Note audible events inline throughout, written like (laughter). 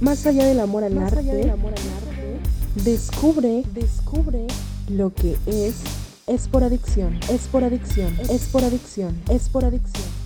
Más allá del amor al, arte, descubre, descubre lo que es, es por adicción, es por adicción, es por adicción, es por adicción.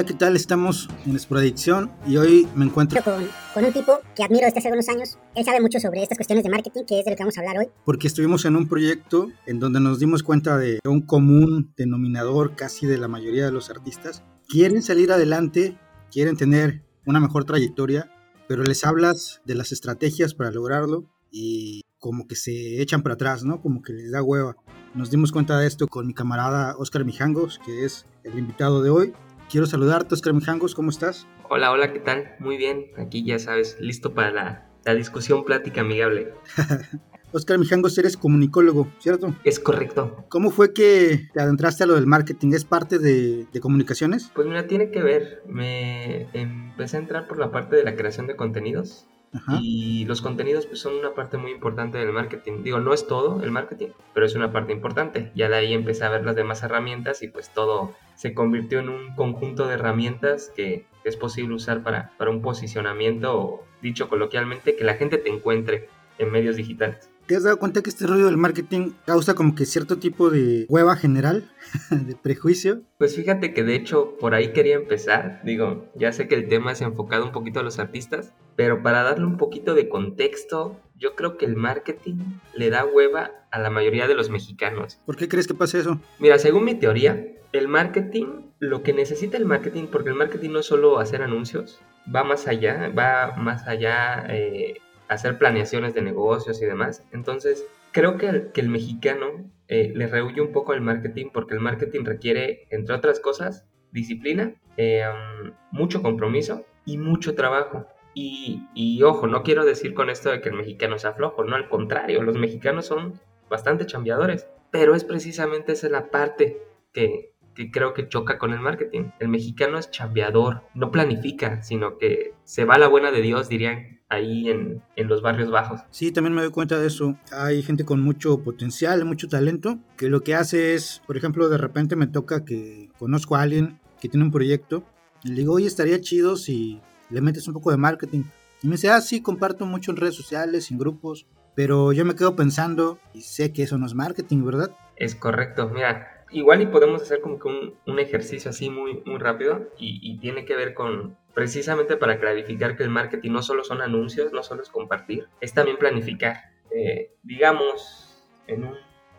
Hola, ¿qué tal? Estamos en Esporadicción y hoy me encuentro con, con, un tipo que admiro desde hace algunos años. Él sabe mucho sobre estas cuestiones de marketing, que es de lo que vamos a hablar hoy. Porque estuvimos en un proyecto en donde nos dimos cuenta de un común denominador casi de la mayoría de los artistas. Quieren salir adelante, quieren tener una mejor trayectoria, pero les hablas de las estrategias para lograrlo y como que se echan para atrás, ¿no? Como que les da hueva. Nos dimos cuenta de esto con mi camarada Oscar Mijangos, que es el invitado de hoy. Quiero saludarte, Oscar Mijangos, ¿cómo estás? Hola, hola, ¿qué tal? Muy bien, aquí ya sabes, listo para la, la discusión plática amigable. (laughs) Oscar Mijangos, eres comunicólogo, ¿cierto? Es correcto. ¿Cómo fue que te adentraste a lo del marketing? ¿Es parte de, de, comunicaciones? Pues mira, tiene que ver. Me empecé a entrar por la parte de la creación de contenidos. Ajá. Y los contenidos pues, son una parte muy importante del marketing. Digo, no es todo el marketing, pero es una parte importante. Ya de ahí empecé a ver las demás herramientas y pues todo se convirtió en un conjunto de herramientas que es posible usar para, para un posicionamiento o, dicho coloquialmente, que la gente te encuentre en medios digitales. ¿Te has dado cuenta que este rollo del marketing causa como que cierto tipo de hueva general, (laughs) de prejuicio? Pues fíjate que de hecho por ahí quería empezar. Digo, ya sé que el tema es enfocado un poquito a los artistas, pero para darle un poquito de contexto, yo creo que el marketing le da hueva a la mayoría de los mexicanos. ¿Por qué crees que pasa eso? Mira, según mi teoría, el marketing, lo que necesita el marketing, porque el marketing no es solo hacer anuncios, va más allá, va más allá... Eh, hacer planeaciones de negocios y demás. Entonces, creo que el, que el mexicano eh, le rehuye un poco al marketing porque el marketing requiere, entre otras cosas, disciplina, eh, um, mucho compromiso y mucho trabajo. Y, y, ojo, no quiero decir con esto de que el mexicano sea flojo, no, al contrario, los mexicanos son bastante chambeadores, pero es precisamente esa la parte que, que creo que choca con el marketing. El mexicano es chambeador, no planifica, sino que se va a la buena de Dios, dirían ahí en, en, los barrios bajos. Sí, también me doy cuenta de eso. Hay gente con mucho potencial, mucho talento, que lo que hace es, por ejemplo, de repente me toca que conozco a alguien que tiene un proyecto y le digo, oye, estaría chido si le metes un poco de marketing. Y me dice, ah, sí, comparto mucho en redes sociales, en grupos, pero yo me quedo pensando y sé que eso no es marketing, ¿verdad? Es correcto, mira, igual y podemos hacer como que un, ejercicio así muy, muy rápido y, tiene que ver con precisamente para clarificar que el marketing no solo son anuncios, no solo es compartir, es también planificar. Eh, digamos, en un,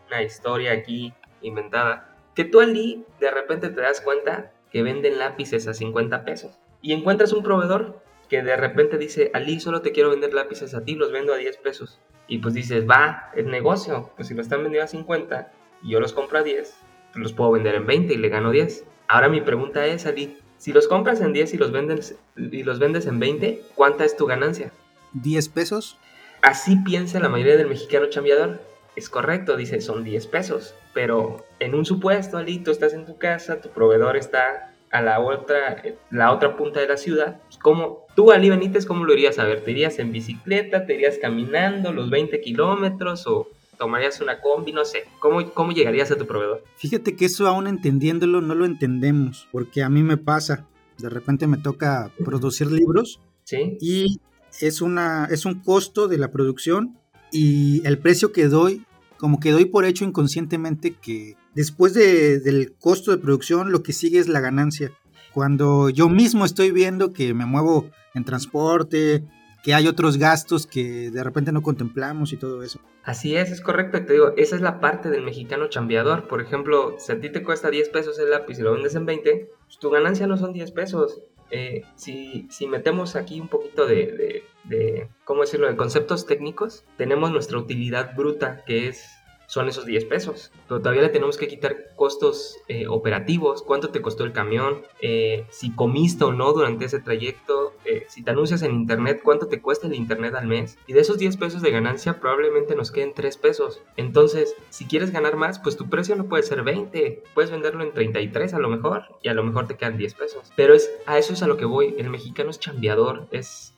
una historia aquí inventada, que tú Ali de repente te das cuenta que venden lápices a 50 pesos y encuentras un proveedor que de repente dice, Ali, solo te quiero vender lápices a ti, los vendo a 10 pesos. Y pues dices, va, es negocio, pues si lo están vendiendo a 50 y yo los compro a 10, los puedo vender en 20 y le gano 10. Ahora mi pregunta es, Ali, si los compras en 10 y los vendes, y los vendes en 20, ¿cuánta es tu ganancia? ¿10 pesos? Así piensa la mayoría del mexicano chambeador. Es correcto, dice, son 10 pesos. Pero en un supuesto, Ali, tú estás en tu casa, tu proveedor está a la otra, la otra punta de la ciudad. ¿Cómo, tú, Ali Benítez, cómo lo irías a ver? ¿Te irías en bicicleta? ¿Te irías caminando los 20 kilómetros? ¿O tomarías una combi, no sé. ¿Cómo, ¿Cómo llegarías a tu proveedor? Fíjate que eso aún entendiéndolo no lo entendemos, porque a mí me pasa. De repente me toca producir libros ¿Sí? y es, una, es un costo de la producción y el precio que doy, como que doy por hecho inconscientemente que después de, del costo de producción lo que sigue es la ganancia. Cuando yo mismo estoy viendo que me muevo en transporte, que hay otros gastos que de repente no contemplamos y todo eso. Así es, es correcto, te digo, esa es la parte del mexicano chambeador. Por ejemplo, si a ti te cuesta 10 pesos el lápiz y lo vendes en 20, pues tu ganancia no son 10 pesos. Eh, si, si, metemos aquí un poquito de, de, de, ¿cómo decirlo?, de conceptos técnicos, tenemos nuestra utilidad bruta, que es son esos 10 pesos. Pero todavía le tenemos que quitar costos eh, operativos, cuánto te costó el camión, eh, si comiste o no durante ese trayecto, eh, si te anuncias en internet, cuánto te cuesta el internet al mes. Y de esos 10 pesos de ganancia probablemente nos queden 3 pesos. Entonces, si quieres ganar más, pues tu precio no puede ser 20, puedes venderlo en 33 a lo mejor y a lo mejor te quedan 10 pesos. Pero es, a eso es a lo que voy. El mexicano es chambeador, es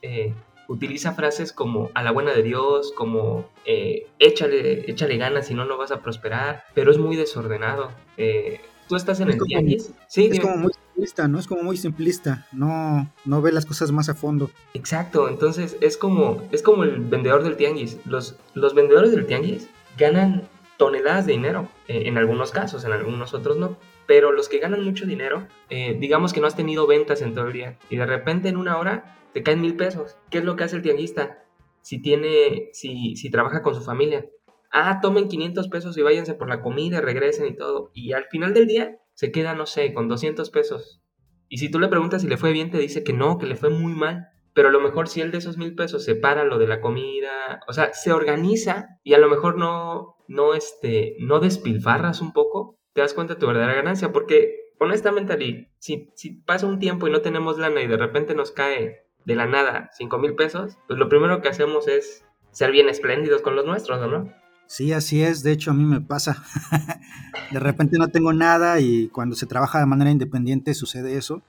utiliza frases como a la buena de Dios, como eh, échale, échale ganas, si no, no vas a prosperar, pero es muy desordenado. Eh, tú estás en el tianguis. Sí, es como muy simplista, ¿no? Es como muy simplista, no, no ve las cosas más a fondo. Exacto, entonces es como, es como el vendedor del tianguis. Los, los vendedores del tianguis ganan toneladas de dinero, eh, en algunos casos, en algunos otros no. Pero los que ganan mucho dinero, digamos que no has tenido ventas en todo el día y de repente en una hora te caen mil pesos. ¿Qué es lo que hace el tianguista? Si tiene, si, si trabaja con su familia. Ah, tomen 500 pesos y váyanse por la comida, regresen y todo. Y al final del día se queda, no sé, con 200 pesos. Y si tú le preguntas si le fue bien, te dice que no, que le fue muy mal. Pero a lo mejor si él de esos mil pesos separa lo de la comida, o sea, se organiza y a lo mejor no, no, este, no despilfarras un poco, te das cuenta de tu verdadera ganancia. Porque honestamente, Ali, si, si pasa un tiempo y no tenemos lana y de repente nos cae de la nada 5 mil pesos, pues lo primero que hacemos es ser bien espléndidos con los nuestros, ¿no? Sí, así es. De hecho, a mí me pasa. (laughs) de repente no tengo nada y cuando se trabaja de manera independiente sucede eso.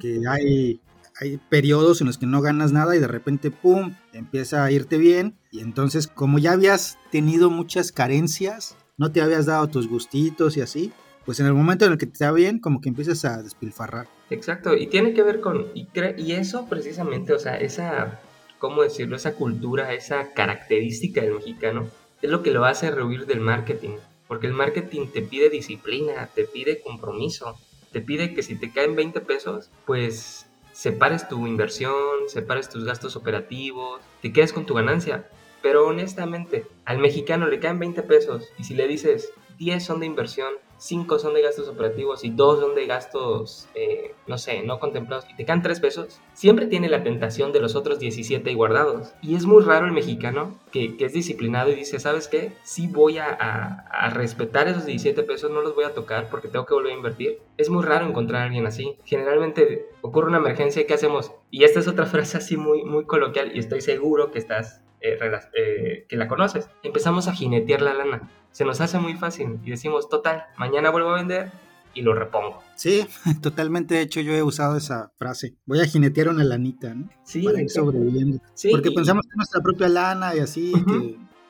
Que hay, hay periodos en los que no ganas nada y de repente, ¡pum!, empieza a irte bien. Y entonces, como ya habías tenido muchas carencias, no te habías dado tus gustitos y así, pues en el momento en el que te da bien, como que empiezas a despilfarrar. Exacto, y tiene que ver con, y, y eso precisamente, o sea, esa, ¿cómo decirlo? Esa cultura, esa característica del mexicano, es lo que lo hace rehuir del marketing, porque el marketing te pide disciplina, te pide compromiso, te pide que si te caen 20 pesos, pues separes tu inversión, separes tus gastos operativos, te quedes con tu ganancia. Pero honestamente, al mexicano le caen 20 pesos y si le dices 10 son de inversión, 5 son de gastos operativos y 2 son de gastos, eh, no sé, no contemplados y te caen 3 pesos, siempre tiene la tentación de los otros 17 guardados. Y es muy raro el mexicano que, es disciplinado y dice, ¿sabes qué? Sí voy a, a, respetar esos 17 pesos, no los voy a tocar porque tengo que volver a invertir. Es muy raro encontrar a alguien así. Generalmente ocurre una emergencia y ¿qué hacemos? Y esta es otra (laughs) frase así muy, muy coloquial y estoy seguro que estás eh, eh, que la conoces. Empezamos a jinetear la lana. Se nos hace muy fácil y decimos, total, mañana vuelvo a vender y lo repongo. Sí, (laughs) totalmente. De hecho, yo he usado esa frase. Voy a jinetear una lanita, ¿no? Sí. Para ir sobreviviendo. Porque pensamos que nuestra propia lana y así,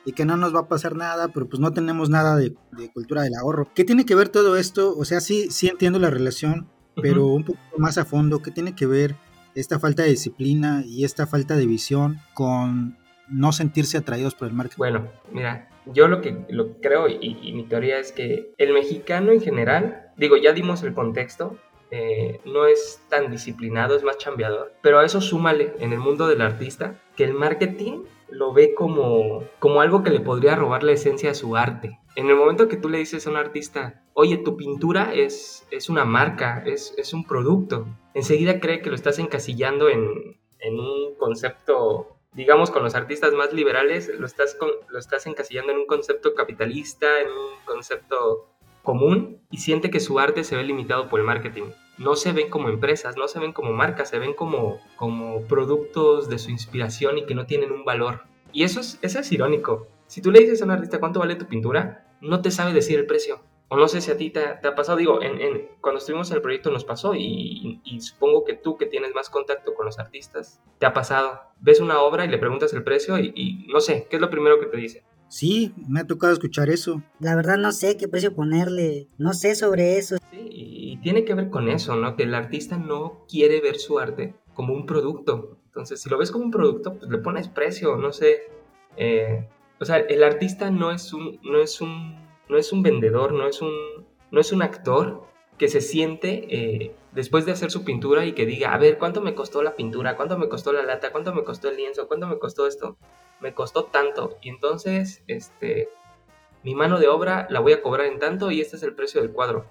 y que no nos va a pasar nada, pero pues no tenemos nada de, cultura del ahorro. ¿Qué tiene que ver todo esto? O sea, sí, sí entiendo la relación, pero un poco más a fondo, ¿qué tiene que ver esta falta de disciplina y esta falta de visión con no sentirse atraídos por el marketing? Bueno, mira, yo lo que lo creo y, mi teoría es que el mexicano en general, digo, ya dimos el contexto, eh, no es tan disciplinado, es más chambeador, pero a eso súmale en el mundo del artista que el marketing lo ve como, como algo que le podría robar la esencia de su arte. En el momento que tú le dices a un artista, oye, tu pintura es, es una marca, es, es un producto, enseguida cree que lo estás encasillando en, en un concepto digamos, con los artistas más liberales, lo estás, lo estás encasillando en un concepto capitalista, en un concepto común y siente que su arte se ve limitado por el marketing. No se ven como empresas, no se ven como marcas, se ven como, como productos de su inspiración y que no tienen un valor. Y eso es, eso es irónico. Si tú le dices a un artista cuánto vale tu pintura, no te sabe decir el precio. O no sé si a ti te, ha pasado, digo, en, cuando estuvimos en el proyecto nos pasó y, supongo que tú que tienes más contacto con los artistas, te ha pasado. Ves una obra y le preguntas el precio y, no sé, ¿qué es lo primero que te dice? Sí, me ha tocado escuchar eso. La verdad no sé qué precio ponerle, no sé sobre eso. Sí, y tiene que ver con eso, ¿no? Que el artista no quiere ver su arte como un producto. Entonces, si lo ves como un producto, pues le pones precio, no sé. Eh, o sea, el artista no es un, no es un no es un vendedor, no es un, no es un actor que se siente eh, después de hacer su pintura y que diga, a ver, ¿cuánto me costó la pintura? ¿Cuánto me costó la lata? ¿Cuánto me costó el lienzo? ¿Cuánto me costó esto? Me costó tanto. Y entonces, este, mi mano de obra la voy a cobrar en tanto y este es el precio del cuadro.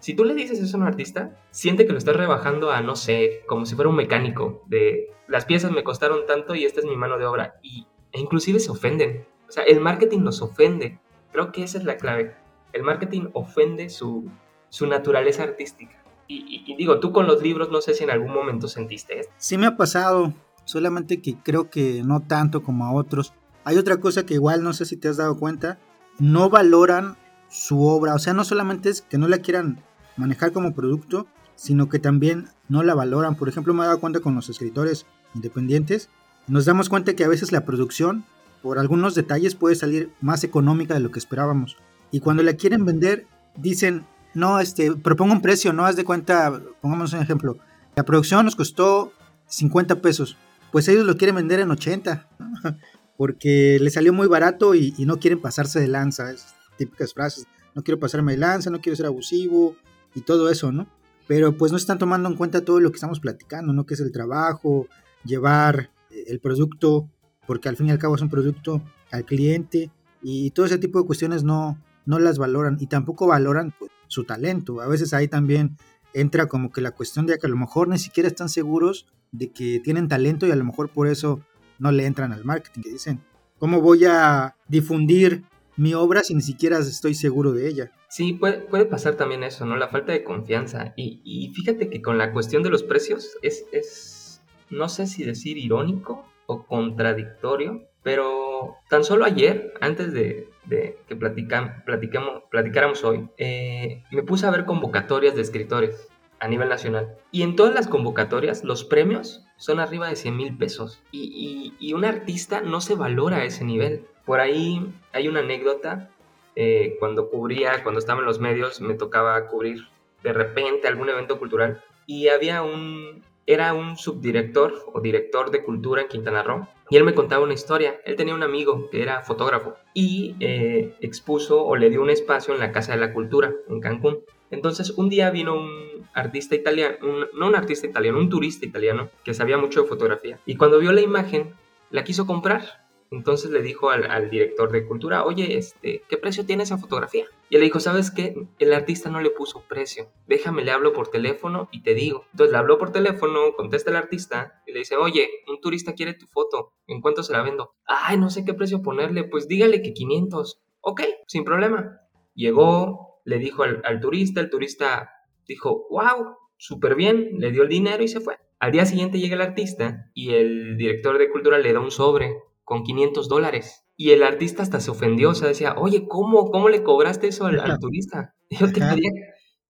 Si tú le dices eso a un artista, siente que lo estás rebajando a, no sé, como si fuera un mecánico, de las piezas me costaron tanto y esta es mi mano de obra. Y, e inclusive se ofenden. O sea, el marketing nos ofende Creo que esa es la clave. El marketing ofende su, su naturaleza artística. Y, y- y digo, tú con los libros no sé si en algún momento sentiste esto. Sí me ha pasado, solamente que creo que no tanto como a otros. Hay otra cosa que igual no sé si te has dado cuenta, no valoran su obra, o sea, no solamente es que no la quieran manejar como producto, sino que también no la valoran. Por ejemplo, me he dado cuenta con los escritores independientes, nos damos cuenta que a veces la producción, por algunos detalles, puede salir más económica de lo que esperábamos. Y cuando la quieren vender, dicen, no, este, propongo un precio, no haz de cuenta, pongamos un ejemplo, la producción nos costó 50 pesos, pues ellos lo quieren vender en 80, (laughs) porque le salió muy barato y, y no quieren pasarse de lanza, es típicas frases, no quiero pasarme de lanza, no quiero ser abusivo y todo eso, ¿no? Pero pues no están tomando en cuenta todo lo que estamos platicando, ¿no? Que es el trabajo, llevar el producto, porque al fin y al cabo es un producto al cliente y todo ese tipo de cuestiones no, no las valoran y tampoco valoran pues, su talento. A veces ahí también entra como que la cuestión de que a lo mejor ni siquiera están seguros de que tienen talento y a lo mejor por eso no le entran al marketing. Que dicen, ¿cómo voy a difundir mi obra si ni siquiera estoy seguro de ella? Sí, puede, puede pasar también eso, ¿no? La falta de confianza. Y, y fíjate que con la cuestión de los precios es, es, no sé si decir irónico o contradictorio, pero tan solo ayer, antes de, de que platicáramos hoy, eh, me puse a ver convocatorias de escritores a nivel nacional. Y en todas las convocatorias los premios son arriba de 100 mil pesos. Y, y, y un artista no se valora a ese nivel. Por ahí hay una anécdota eh, cuando cubría, cuando estaba en los medios, me tocaba cubrir de repente algún evento cultural y había un, era un subdirector o director de cultura en Quintana Roo y él me contaba una historia. Él tenía un amigo que era fotógrafo y eh, expuso o le dio un espacio en la Casa de la Cultura en Cancún. Entonces un día vino un artista italiano, no un artista italiano, un turista italiano que sabía mucho de fotografía y cuando vio la imagen la quiso comprar entonces le dijo al, director de cultura, oye, este, ¿qué precio tiene esa fotografía? Y le dijo, ¿sabes qué? El artista no le puso precio. Déjame, le hablo por teléfono y te digo. Entonces le habló por teléfono, contesta el artista y le dice, oye, un turista quiere tu foto. ¿En cuánto se la vendo? Ay, no sé qué precio ponerle. Pues dígale que 500. Ok, sin problema. Llegó, le dijo al, al turista, el turista dijo, wow, súper bien, le dio el dinero y se fue. Al día siguiente llega el artista y el director de cultura le da un sobre con 500 dólares. Y el artista hasta se ofendió, o sea, decía, oye, ¿cómo, cómo le cobraste eso al, al turista? (laughs) Yo te pedía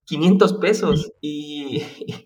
500 pesos. Y,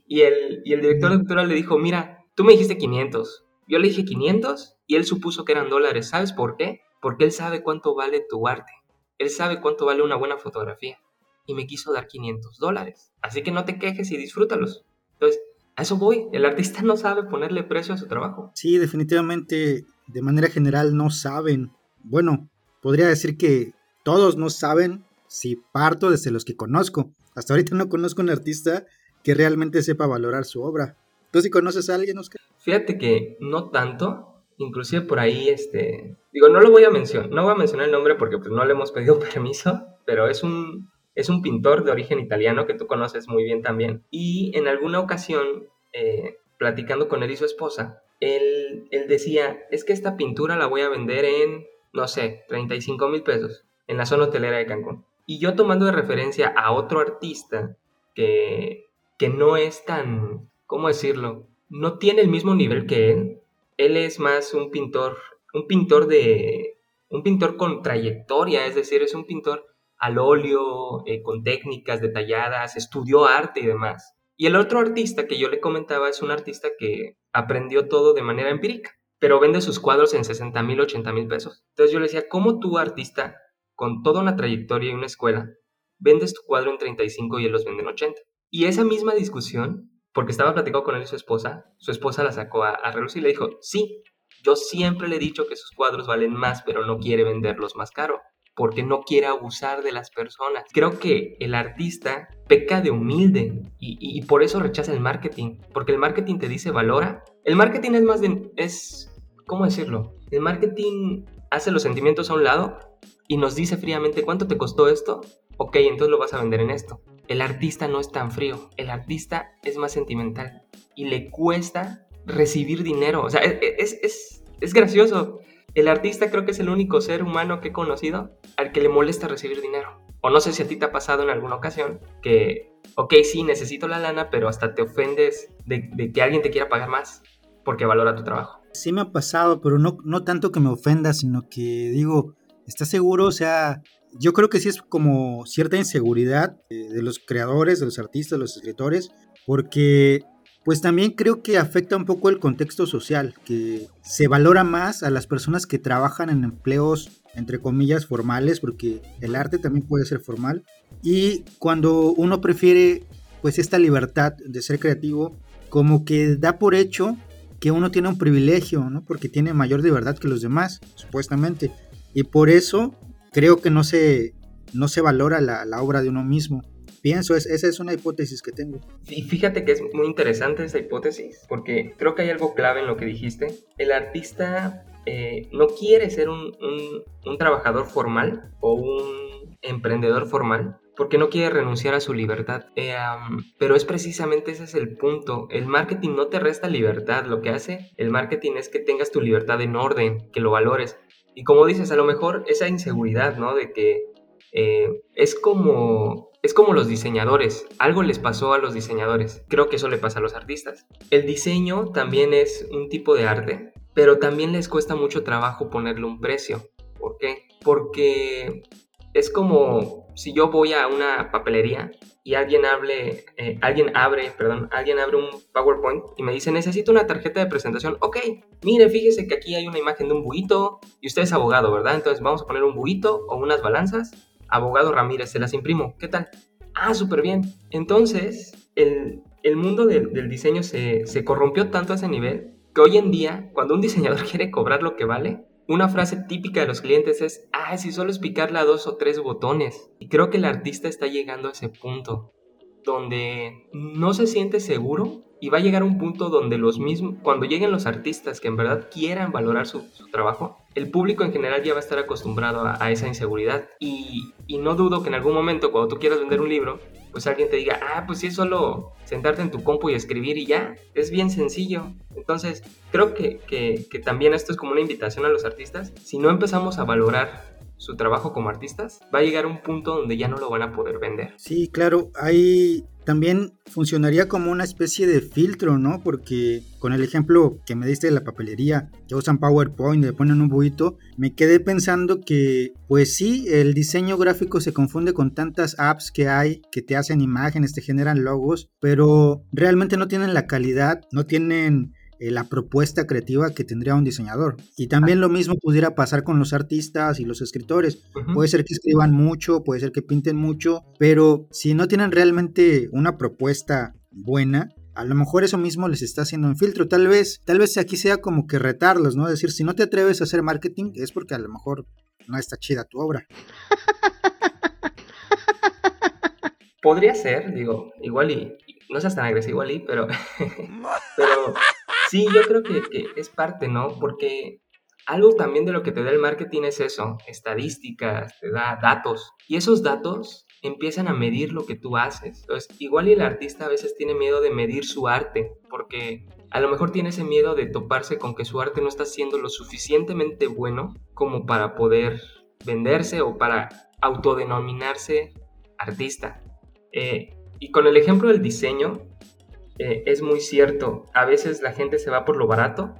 y, el, y el director de cultura le dijo, mira, tú me dijiste 500. Yo le dije 500 y él supuso que eran dólares. ¿Sabes por qué? Porque él sabe cuánto vale tu arte. Él sabe cuánto vale una buena fotografía. Y me quiso dar 500 dólares. Así que no te quejes y disfrútalos. Entonces, a eso voy. El artista no sabe ponerle precio a su trabajo. Sí, definitivamente de manera general no saben. Bueno, podría decir que todos no saben si parto desde los que conozco. Hasta ahorita no conozco un artista que realmente sepa valorar su obra. ¿Tú si conoces a alguien, Oscar? Fíjate que no tanto. Inclusive por ahí, este... Digo, no lo voy a mencionar. No voy a mencionar el nombre porque pues, no le hemos pedido (laughs) permiso. Pero es un, es un pintor de origen italiano que tú conoces muy bien también. Y en alguna ocasión, eh, platicando con él y su esposa, él, decía, es que esta pintura la voy a vender en, no sé, 35 mil pesos en la zona hotelera de Cancún. Y yo tomando de referencia a otro artista que, que no es tan, ¿cómo decirlo? No tiene el mismo nivel que él. Él es más un pintor, un pintor de, un pintor con trayectoria, es decir, es un pintor al óleo, eh, con técnicas detalladas, estudió arte y demás. Y el otro artista que yo le comentaba es un artista que aprendió todo de manera empírica, pero vende sus cuadros en 60 mil, 80 mil pesos. Entonces yo le decía, ¿cómo tú artista, con toda una trayectoria y una escuela, vendes tu cuadro en 35 y él los vende en 80? Y esa misma discusión, porque estaba platicando con él y su esposa, su esposa la sacó a, a relucir y le dijo, sí, yo siempre le he dicho que sus cuadros valen más, pero no quiere venderlos más caro porque no quiere abusar de las personas. Creo que el artista peca de humilde y, y, por eso rechaza el marketing, porque el marketing te dice valora. El marketing es más de, es, ¿cómo decirlo? El marketing hace los sentimientos a un lado y nos dice fríamente cuánto te costó esto, ok, entonces lo vas a vender en esto. El artista no es tan frío, el artista es más sentimental y le cuesta recibir dinero, o sea, es, es, es, es gracioso el artista creo que es el único ser humano que he conocido al que le molesta recibir dinero. O no sé si a ti te ha pasado en alguna ocasión que, ok, sí, necesito la lana, pero hasta te ofendes de, de que alguien te quiera pagar más porque valora tu trabajo. Sí me ha pasado, pero no, no tanto que me ofenda, sino que digo, ¿estás seguro? O sea, yo creo que sí es como cierta inseguridad eh, de los creadores, de los artistas, de los escritores, porque pues también creo que afecta un poco el contexto social, que se valora más a las personas que trabajan en empleos entre comillas formales, porque el arte también puede ser formal, y cuando uno prefiere pues esta libertad de ser creativo, como que da por hecho que uno tiene un privilegio, ¿no? Porque tiene mayor libertad que los demás, supuestamente. Y por eso creo que no se, no se valora la, la obra de uno mismo. Pienso, es, esa es una hipótesis que tengo. Y fíjate que es muy interesante esa hipótesis, porque creo que hay algo clave en lo que dijiste. El artista eh, no quiere ser un, un, un trabajador formal o un emprendedor formal, porque no quiere renunciar a su libertad. Eh, um, pero es precisamente ese es el punto. El marketing no te resta libertad. Lo que hace el marketing es que tengas tu libertad en orden, que lo valores. Y como dices, a lo mejor esa inseguridad, ¿no? De que eh, es como es como los diseñadores, algo les pasó a los diseñadores, creo que eso le pasa a los artistas. El diseño también es un tipo de arte, pero también les cuesta mucho trabajo ponerle un precio. ¿Por qué? Porque es como si yo voy a una papelería y alguien hable, eh, alguien abre, perdón, alguien abre un PowerPoint y me dice necesito una tarjeta de presentación. Ok, mire, fíjese que aquí hay una imagen de un buito y usted es abogado, ¿verdad? Entonces vamos a poner un buito o unas balanzas. Abogado Ramírez, se las imprimo. ¿Qué tal? Ah, súper bien. Entonces, el, el mundo del, del diseño se, se corrompió tanto a ese nivel que hoy en día, cuando un diseñador (laughs) quiere cobrar lo que vale, una frase típica de los clientes es, ah, si solo es picarle a dos o tres botones. Y creo que el artista está llegando a ese punto, donde no se siente seguro y va a llegar un punto donde los mismos, cuando lleguen los artistas que en verdad quieran valorar su, su trabajo, el público en general ya va a estar acostumbrado a, esa inseguridad. Y, no dudo que en algún momento, cuando tú quieras vender un libro, pues alguien te diga, ah, pues sí es solo sentarte en tu compu y escribir y ya, es bien sencillo. Entonces, creo que, que, que también esto es como una invitación a los artistas. Si no empezamos a valorar su trabajo como artistas, va a llegar un punto donde ya no lo van a poder vender. Sí, claro, hay también funcionaría como una especie de filtro, ¿no? Porque con el ejemplo que me diste de la papelería, que usan PowerPoint, le ponen un buito, me quedé pensando que, pues sí, el diseño gráfico se confunde con tantas apps que hay que te hacen imágenes, te generan logos, pero realmente no tienen la calidad, no tienen la propuesta creativa que tendría un diseñador. Y también lo mismo pudiera pasar con los artistas y los escritores. Uh -huh. Puede ser que escriban mucho, puede ser que pinten mucho, pero si no tienen realmente una propuesta buena, a lo mejor eso mismo les está haciendo un filtro. Tal vez, tal vez aquí sea como que retarlos, ¿no? Es decir, si no te atreves a hacer marketing, es porque a lo mejor no está chida tu obra. (laughs) Podría ser, digo, igual y no seas tan agresivo Ali, pero, (laughs) pero sí, yo creo que, que, es parte, ¿no? Porque algo también de lo que te da el marketing es eso, estadísticas, te da datos. Y esos datos empiezan a medir lo que tú haces. Entonces, igual y el artista a veces tiene miedo de medir su arte, porque a lo mejor tiene ese miedo de toparse con que su arte no está siendo lo suficientemente bueno como para poder venderse o para autodenominarse artista. Eh, y con el ejemplo del diseño, eh, es muy cierto, a veces la gente se va por lo barato,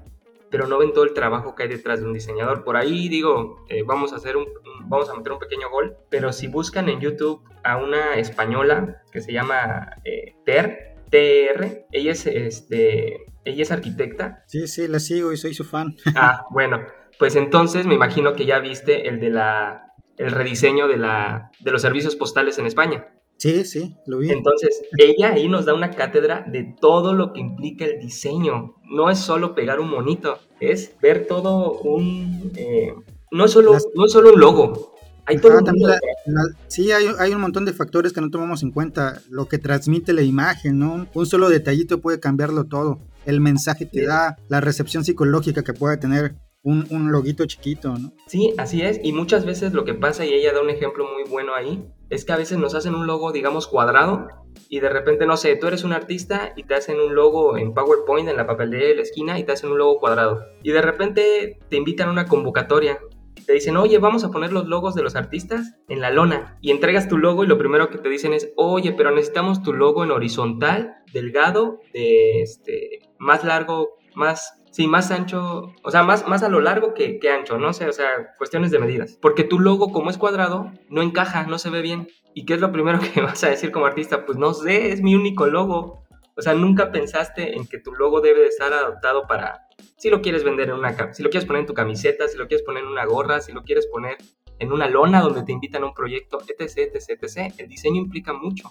pero no ven todo el trabajo que hay detrás de un diseñador. Por ahí digo, eh, vamos a hacer un, vamos a meter un pequeño gol, pero si buscan en YouTube a una española que se llama eh, Ter, TR, ella es, este, ella es arquitecta. Sí, sí, la sigo y soy su fan. (laughs) Ah, bueno, pues entonces me imagino que ya viste el de la, el rediseño de, la, de los servicios postales en España. Sí, sí, lo vi. Entonces, ella ahí nos da una cátedra de todo lo que implica el diseño. No es solo pegar un monito, es ver todo un... Eh, no, es solo, Las... no es solo un logo. Hay todo un la, la, sí, hay, hay, un montón de factores que no tomamos en cuenta. Lo que transmite la imagen, ¿no? Un solo detallito puede cambiarlo todo. El mensaje que sí. da, la recepción psicológica que puede tener un, un loguito chiquito, ¿no? Sí, así es. Y muchas veces lo que pasa, y ella da un ejemplo muy bueno ahí, es que a veces nos hacen un logo, digamos, cuadrado, y de repente, no sé, tú eres un artista y te hacen un logo en PowerPoint, en la papelería de la esquina, y te hacen un logo cuadrado. Y de repente te invitan a una convocatoria. Te dicen, oye, vamos a poner los logos de los artistas en la lona. Y entregas tu logo y lo primero que te dicen es, oye, pero necesitamos tu logo en horizontal, delgado, de este, más largo, más Sí, más ancho, o sea, más, más a lo largo que, que, ancho, no sé, o sea, cuestiones de medidas. Porque tu logo, como es cuadrado, no encaja, no se ve bien. ¿Y qué es lo primero (laughs) que vas a decir como artista? Pues no sé, es mi único logo. O sea, nunca pensaste en que tu logo debe de estar adaptado para, si lo quieres vender en una, si lo quieres poner en tu camiseta, si lo quieres poner en una gorra, si lo quieres poner en una lona donde te invitan a un proyecto, etc, etc, etc. El diseño implica mucho.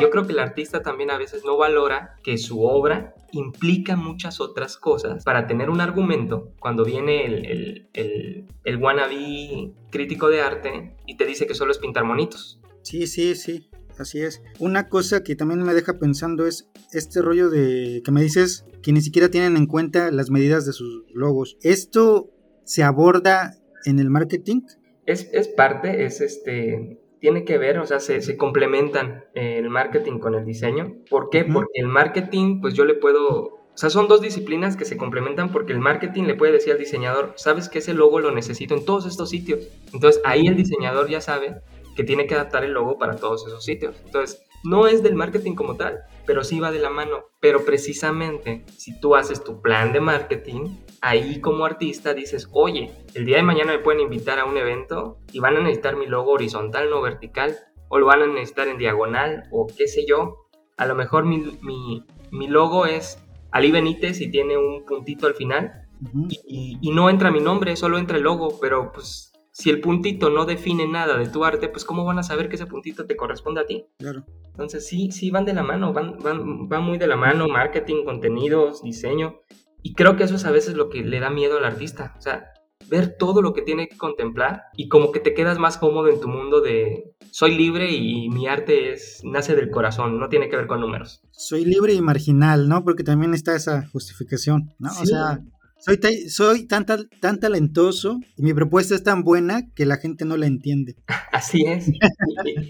Yo creo que el artista también a veces no valora que su obra implica muchas otras cosas para tener un argumento cuando viene el, el, el, el wannabe crítico de arte y te dice que solo es pintar monitos. Sí, sí, sí, así es. Una cosa que también me deja pensando es este rollo de que me dices que ni siquiera tienen en cuenta las medidas de sus logos. ¿Esto se aborda en el marketing? Es, es parte, es este, tiene que ver, o sea, se, se complementan eh, el marketing con el diseño. ¿Por qué? Porque el marketing, pues yo le puedo, o sea, son dos disciplinas que se complementan porque el marketing le puede decir al diseñador, sabes que ese logo lo necesito en todos estos sitios. Entonces ahí el diseñador ya sabe que tiene que adaptar el logo para todos esos sitios. Entonces, no es del marketing como tal, pero sí va de la mano. Pero precisamente, si tú haces tu plan de marketing, ahí como artista dices, oye, el día de mañana me pueden invitar a un evento y van a necesitar mi logo horizontal, no vertical, o lo van a necesitar en diagonal, o qué sé yo. A lo mejor mi, mi, mi logo es Ali Benítez y tiene un puntito al final, uh -huh. y, y no entra mi nombre, solo entra el logo, pero pues si el puntito no define nada de tu arte, pues cómo van a saber que ese puntito te corresponde a ti. Claro. Entonces sí, sí van de la mano, van, van, van muy de la mano, marketing, contenidos, diseño. Y creo que eso es a veces lo que le da miedo al artista. O sea, ver todo lo que tiene que contemplar y como que te quedas más cómodo en tu mundo de soy libre y mi arte es nace del corazón, no tiene que ver con números. Soy libre y marginal, ¿no? Porque también está esa justificación, ¿no? Sí. O sea, soy, soy tan, tan talentoso y mi propuesta es tan buena que la gente no la entiende. (laughs) Así es. y,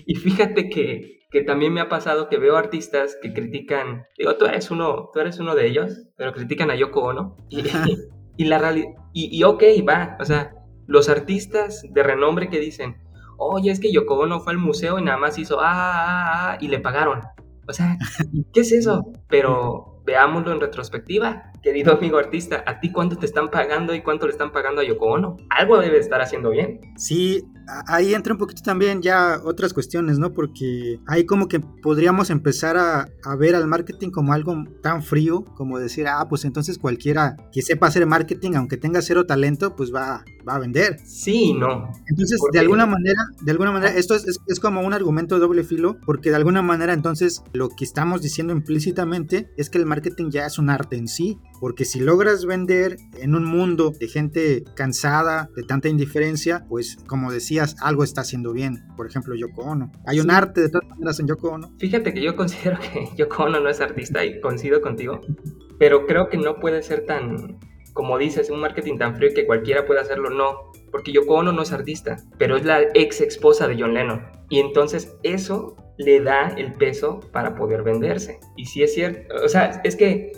y, fíjate que, que, también me ha pasado que veo artistas que critican, digo, tú eres uno, tú eres uno de ellos, pero critican a Yoko Ono. Y, (laughs) y la realidad, y, y ok, va, o sea, los artistas de renombre que dicen, oye, es que Yoko Ono fue al museo y nada más hizo, ah, ah, ah, y le pagaron. O sea, ¿qué es eso? Pero veámoslo en retrospectiva querido amigo artista, ¿a ti cuánto te están pagando y cuánto le están pagando a Yoko Ono? Algo debe estar haciendo bien. Sí, ahí entra un poquito también ya otras cuestiones, ¿no? Porque ahí como que podríamos empezar a, a, ver al marketing como algo tan frío, como decir, ah, pues entonces cualquiera que sepa hacer marketing, aunque tenga cero talento, pues va, va a vender. Sí no. Entonces, de alguna manera, de alguna manera, esto es, es, es como un argumento de doble filo, porque de alguna manera entonces lo que estamos diciendo implícitamente es que el marketing ya es un arte en sí, porque si logras vender en un mundo de gente cansada, de tanta indiferencia, pues como decías, algo está haciendo bien. Por ejemplo, Yoko Ono. Hay sí. un arte de todas maneras en Yoko Ono. Fíjate que yo considero que (laughs) Yoko Ono no es artista y coincido contigo, pero creo que no puede ser tan, como dices, un marketing tan frío que cualquiera puede hacerlo, no. Porque Yoko Ono no es artista, pero es la ex esposa de John Lennon. Y entonces eso le da el peso para poder venderse. Y si es cierto, o sea, es que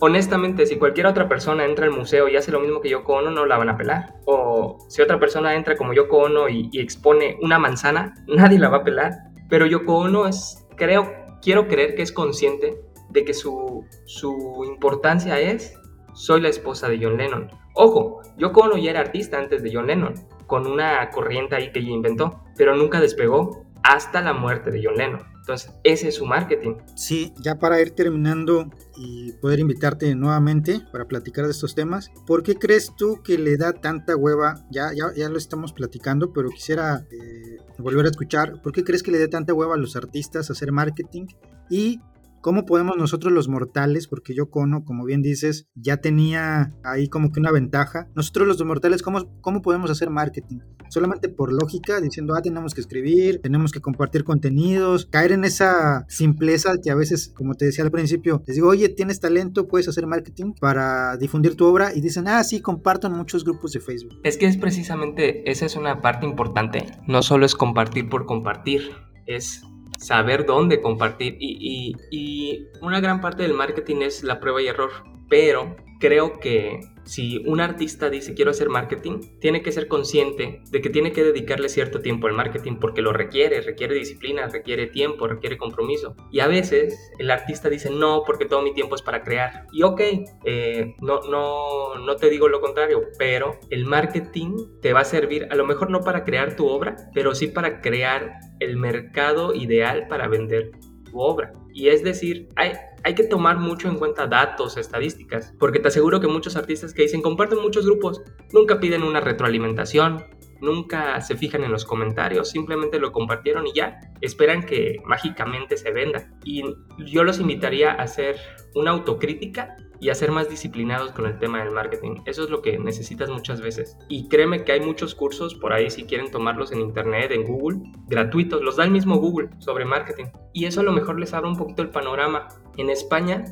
honestamente, si cualquier otra persona entra al museo y hace lo mismo que Yoko Ono, no la van a pelar. O si otra persona entra como Yoko Ono y, y, expone una manzana, (laughs) nadie la va a pelar. Pero Yoko Ono es, creo, quiero creer que es consciente de que su, su importancia es, soy la esposa de John Lennon. Ojo, Yoko Ono ya era artista antes de John Lennon, con una corriente ahí que ella inventó, pero nunca despegó hasta la muerte de John Lennon. Entonces, ese es su marketing. Sí, ya para ir terminando y poder invitarte nuevamente para platicar de estos temas, ¿por qué crees tú que le da tanta hueva? Ya, ya, ya lo estamos platicando, pero quisiera eh, volver a escuchar. ¿Por qué crees que le da tanta hueva a los artistas hacer marketing? Y ¿cómo podemos nosotros los mortales, porque yo cono, como bien dices, ya tenía ahí como que una ventaja, nosotros los mortales, ¿cómo, cómo podemos hacer marketing? Solamente por lógica, diciendo, ah, tenemos que escribir, tenemos que compartir contenidos, caer en esa simpleza que a veces, como te decía al principio, les digo, oye, tienes talento, puedes hacer marketing para difundir tu obra y dicen, ah, sí, comparto en muchos grupos de Facebook. Es que es precisamente, esa es una parte importante, no solo es compartir por compartir, es saber dónde compartir y, y, una gran parte del marketing es la prueba y error, pero creo que si un artista dice quiero hacer marketing, tiene que ser consciente de que tiene que dedicarle cierto tiempo al marketing porque lo requiere, requiere disciplina, requiere tiempo, requiere compromiso. Y a veces el artista dice no porque todo mi tiempo es para crear. Y ok, eh, no, no, no te digo lo contrario, pero el marketing te va a servir a lo mejor no para crear tu obra, pero sí para crear el mercado ideal para vender obra. Y es decir, hay, hay que tomar mucho en cuenta datos, estadísticas, porque te aseguro que muchos artistas que dicen comparten muchos grupos, nunca piden una retroalimentación, nunca se fijan en los comentarios, simplemente lo compartieron y ya, esperan que mágicamente se venda. Y yo los invitaría a hacer una autocrítica y a ser más disciplinados con el tema del marketing. Eso es lo que necesitas muchas veces. Y créeme que hay muchos cursos por ahí si quieren tomarlos en internet, en Google, gratuitos, los da el mismo Google sobre marketing. Y eso a lo mejor les abre un poquito el panorama. En España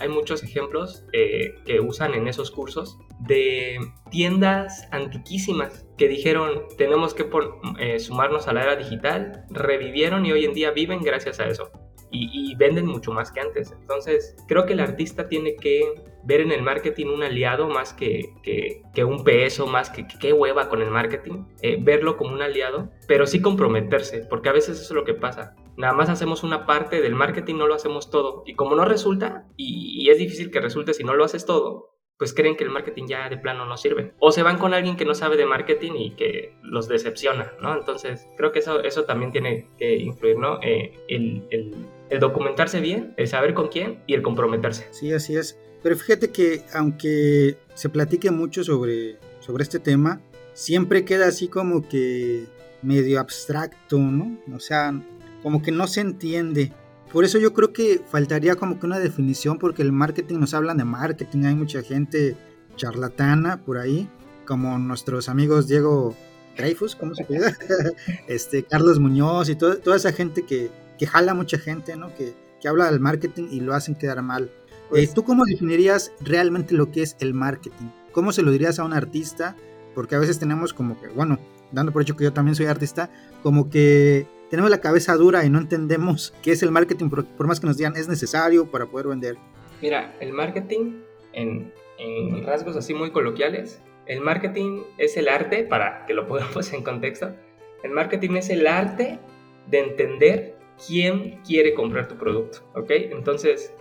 hay muchos ejemplos eh, que usan en esos cursos de tiendas antiquísimas que dijeron tenemos que eh, sumarnos a la era digital, revivieron y hoy en día viven gracias a eso y, venden mucho más que antes. Entonces, creo que el artista tiene que ver en el marketing un aliado más que, que, un peso, más que qué hueva con el marketing, eh, verlo como un aliado, pero sí comprometerse, porque a veces eso es lo que pasa. Nada más hacemos una parte del marketing, no lo hacemos todo. Y como no resulta, y, y es difícil que resulte si no lo haces todo, pues creen que el marketing ya de plano no sirve. O se van con alguien que no sabe de marketing y que los decepciona, ¿no? Entonces, creo que eso, eso también tiene que influir, ¿no? Eh, el, el, el, documentarse bien, el saber con quién y el comprometerse. Sí, así es. Pero fíjate que aunque se platique mucho sobre, sobre este tema, siempre queda así como que medio abstracto, ¿no? O sea, como que no se entiende. Por eso yo creo que faltaría como que una definición, porque el marketing nos hablan de marketing, hay mucha gente charlatana por ahí, como nuestros amigos Diego Dreyfus, ¿cómo se llama? (laughs) este, Carlos Muñoz y toda esa gente que, que jala mucha gente, ¿no? Que, que, habla del marketing y lo hacen quedar mal. Eh, pues ¿Tú cómo definirías realmente lo que es el marketing? ¿Cómo se lo dirías a un artista? Porque a veces tenemos como que, bueno, dando por hecho que yo también soy artista, como que tenemos la cabeza dura y no entendemos (laughs) qué es el marketing, por, más que nos digan es necesario para poder vender. Mira, el marketing, en, rasgos así muy coloquiales, el marketing es el arte, para que lo (laughs) pongamos en contexto, el marketing es el arte de entender quién quiere comprar tu producto, ¿ok? Entonces,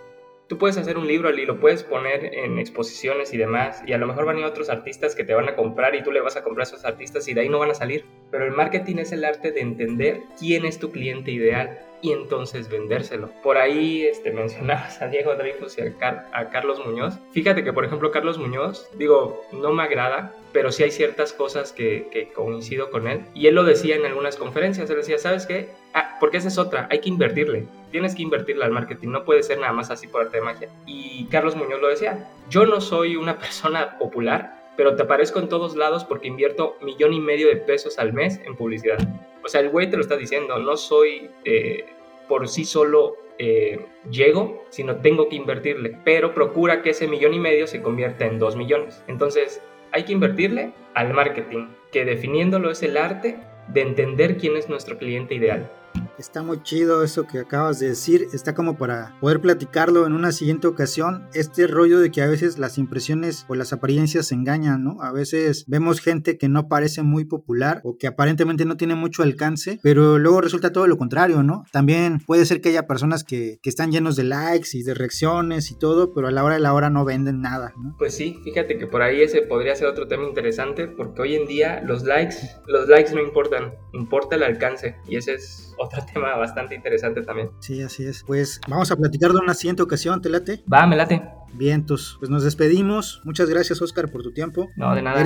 tú puedes hacer un libro y lo puedes poner en exposiciones y demás, y a lo mejor van a ir otros artistas que te van a comprar y tú le vas a comprar a esos artistas y de ahí no van a salir. Pero el marketing es el arte de entender quién es tu cliente ideal y entonces vendérselo. Por ahí este, (laughs) mencionabas a Diego Dreyfus y a, a Carlos Muñoz. Fíjate que, por ejemplo, Carlos Muñoz, digo, no me agrada, pero sí hay ciertas cosas que, que, coincido con él. Y él lo decía en algunas conferencias, él decía, ¿sabes qué? Ah, porque esa es otra, hay que invertirle. Tienes que invertirle al marketing, no puede ser nada más así por arte de magia. Y Carlos Muñoz lo decía, yo no soy una (laughs) persona popular, pero te aparezco en todos lados porque invierto millón y medio de pesos al mes en publicidad. O sea, el güey te lo está diciendo, no soy eh, por sí solo eh, llego, sino tengo que invertirle, pero procura que ese millón y medio se convierta en dos millones. Entonces, hay que invertirle al marketing, que definiéndolo es el arte de entender quién es nuestro cliente ideal. Está muy chido eso que acabas de decir. Está como para poder platicarlo en una siguiente ocasión. Este rollo de que a veces las impresiones o las apariencias se engañan, ¿no? A veces vemos gente que no parece muy popular o que aparentemente no tiene mucho alcance, pero luego resulta todo lo contrario, ¿no? También puede ser que haya personas que, que están llenos de likes y de reacciones y todo, pero a la hora de la hora no venden nada, ¿no? Pues sí, fíjate que por ahí ese podría ser otro tema interesante porque hoy en día los likes, los likes no importan, importa el alcance y ese es otro tema bastante interesante también. Sí, así es. Pues vamos a platicar de una siguiente ocasión, ¿te late? Va, me late. Vientos, pues nos despedimos. Muchas gracias, Oscar, por tu tiempo. No, de nada.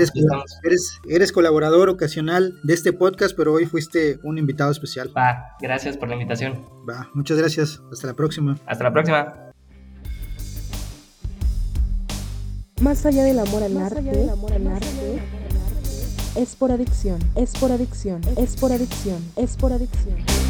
Eres, colaborador ocasional de este podcast, pero hoy fuiste un invitado especial. Va, gracias por la invitación. Va, muchas gracias. Hasta la próxima. Hasta la próxima. Más allá del amor al arte, es por adicción, es por adicción, es por adicción, es por adicción.